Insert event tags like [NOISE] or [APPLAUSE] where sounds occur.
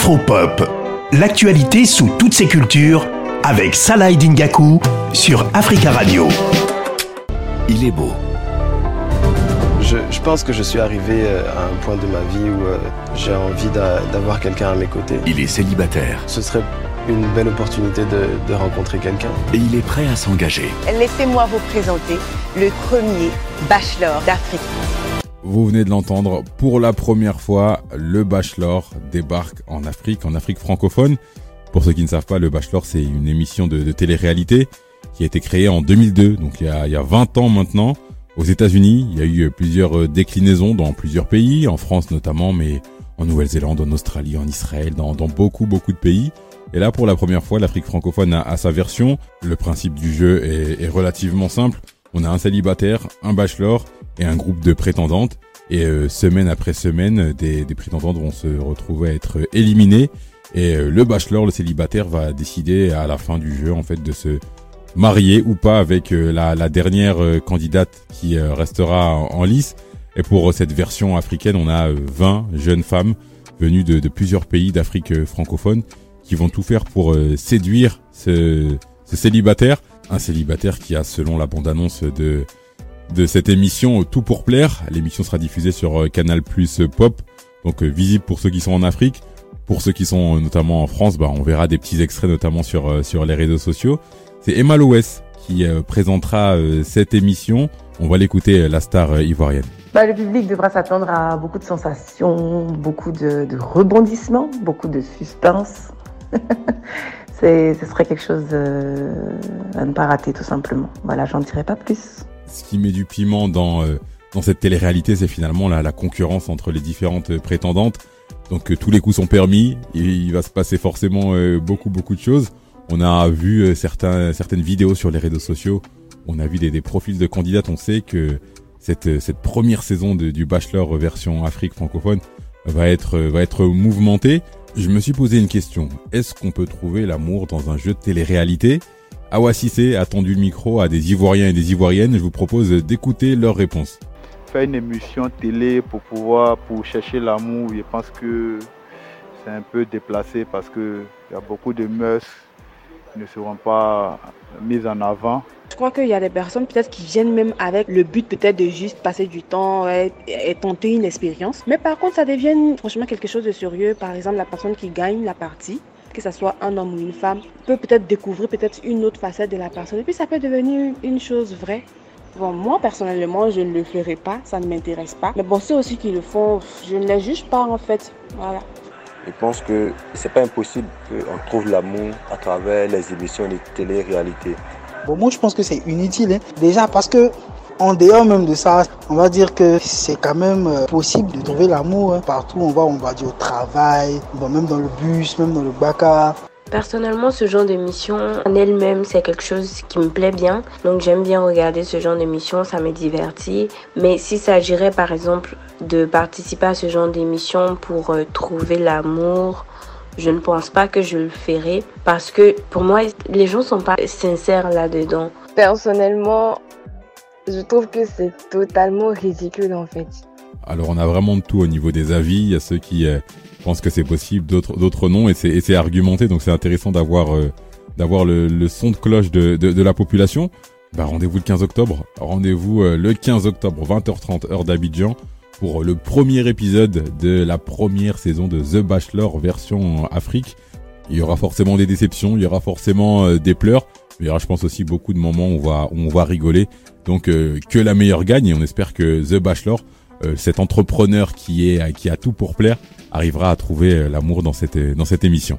Afropop, l'actualité sous toutes ses cultures avec Salah Dingaku sur Africa Radio. Il est beau. Je, je pense que je suis arrivé euh, à un point de ma vie où euh, j'ai envie d'a- d'avoir quelqu'un à mes côtés. Il est célibataire Ce serait une belle opportunité de, de rencontrer quelqu'un. et il est prêt à s'engager. Laissez-moi vous présenter le premier bachelor d'Afrique. Vous venez de l'entendre, pour la première fois, le Bachelor débarque en Afrique, en Afrique francophone. Pour ceux qui ne savent pas, le Bachelor, c'est une émission de, de télé-réalité qui a été créée en 2002, donc il y a, il y a 20 ans maintenant. Aux États-Unis, il y a eu plusieurs euh, déclinaisons dans plusieurs pays, en France notamment, mais en Nouvelle-Zélande, en Australie, en Israël, dans, beaucoup, beaucoup de pays. Et là, pour la première fois, l'Afrique francophone a, sa version. Le principe du jeu est relativement simple. On a un célibataire, un bachelor et un groupe de prétendantes. Et euh, semaine après semaine, des, des prétendantes vont se retrouver à être éliminées. Et euh, le bachelor, le célibataire, va décider à la fin du jeu en fait de se marier ou pas avec euh, la, la dernière euh, candidate qui euh, restera en, lice. Et pour euh, cette version africaine, on a euh, 20 jeunes femmes venues de, de plusieurs pays d'Afrique euh, francophone qui vont tout faire pour euh, séduire ce, ce célibataire. Un célibataire qui a, selon la bande-annonce de, de cette émission, euh, tout pour plaire. L'émission sera diffusée sur euh, Canal Plus Pop, donc euh, visible pour ceux qui sont en Afrique. Pour ceux qui sont euh, notamment en France, bah, on verra des petits extraits notamment sur, euh, sur les réseaux sociaux. C'est Emma Loès qui euh, présentera euh, cette émission. On va l'écouter, euh, la star euh, ivoirienne. Bah, le public devra s'attendre à beaucoup de sensations, beaucoup de, de rebondissements, beaucoup de suspense. [LAUGHS] Ce serait quelque chose euh, à ne pas rater tout simplement. Voilà, j'en dirai pas plus. Ce qui met du piment dans euh, dans cette télé-réalité, c'est finalement la, la concurrence entre les différentes prétendantes. Donc euh, tous les coups sont permis, et il va se passer forcément euh, beaucoup beaucoup de choses. On a vu euh, certains certaines vidéos sur les réseaux sociaux, on a vu des, des profils de candidates, on sait que cette cette première saison de- du Bachelor version Afrique francophone va être euh, va être mouvementée. Je me suis posé une question, est-ce qu'on peut trouver l'amour dans un jeu de télé-réalité? Awa Cissé a tendu le micro à des Ivoiriens et des Ivoiriennes. Je vous propose d'écouter leurs réponses. faire une émission télé pour pouvoir pour chercher l'amour, je pense que c'est un peu déplacé parce que il y a beaucoup de mœurs qui ne seront pas mises en avant. Je crois qu'il y a des personnes peut-être qui viennent même avec le but peut-être de juste passer du temps et tenter une expérience. Mais par contre, ça devient franchement quelque chose de sérieux. Par exemple, la personne qui gagne la partie, que ce soit un homme ou une femme, peut peut-être découvrir peut-être une autre facette de la personne. Et puis ça peut devenir une chose vraie. Bon, moi personnellement, je ne le ferai pas, ça ne m'intéresse pas. Mais bon, ceux aussi qui le font, je ne les juge pas en fait. Voilà. Je pense que c'est pas impossible qu'on trouve l'amour à travers les émissions de télé-réalité. Bon, moi, je pense que c'est inutile. hein. Déjà parce que, en dehors même de ça, on va dire que c'est quand même euh, possible de trouver l'amour hein. partout. On va, on va dire au travail, même dans le bus, même dans le bacar. Personnellement, ce genre d'émission en elle-même, c'est quelque chose qui me plaît bien. Donc j'aime bien regarder ce genre d'émission, ça me divertit. Mais s'il s'agirait par exemple de participer à ce genre d'émission pour euh, trouver l'amour, je ne pense pas que je le ferai parce que pour moi, les gens sont pas sincères là-dedans. Personnellement, je trouve que c'est totalement ridicule en fait. Alors on a vraiment de tout au niveau des avis. Il y a ceux qui euh, pensent que c'est possible, d'autres d'autres non, et c'est argumenté. Donc c'est intéressant d'avoir euh, d'avoir le, le son de cloche de, de, de la population. Bah, rendez-vous le 15 octobre. Rendez-vous euh, le 15 octobre 20h30 heure d'Abidjan pour le premier épisode de la première saison de The Bachelor version Afrique. Il y aura forcément des déceptions, il y aura forcément des pleurs, il y aura je pense aussi beaucoup de moments où on va où on va rigoler. Donc euh, que la meilleure gagne et on espère que The Bachelor euh, cet entrepreneur qui est qui a tout pour plaire arrivera à trouver euh, l'amour dans cette dans cette émission.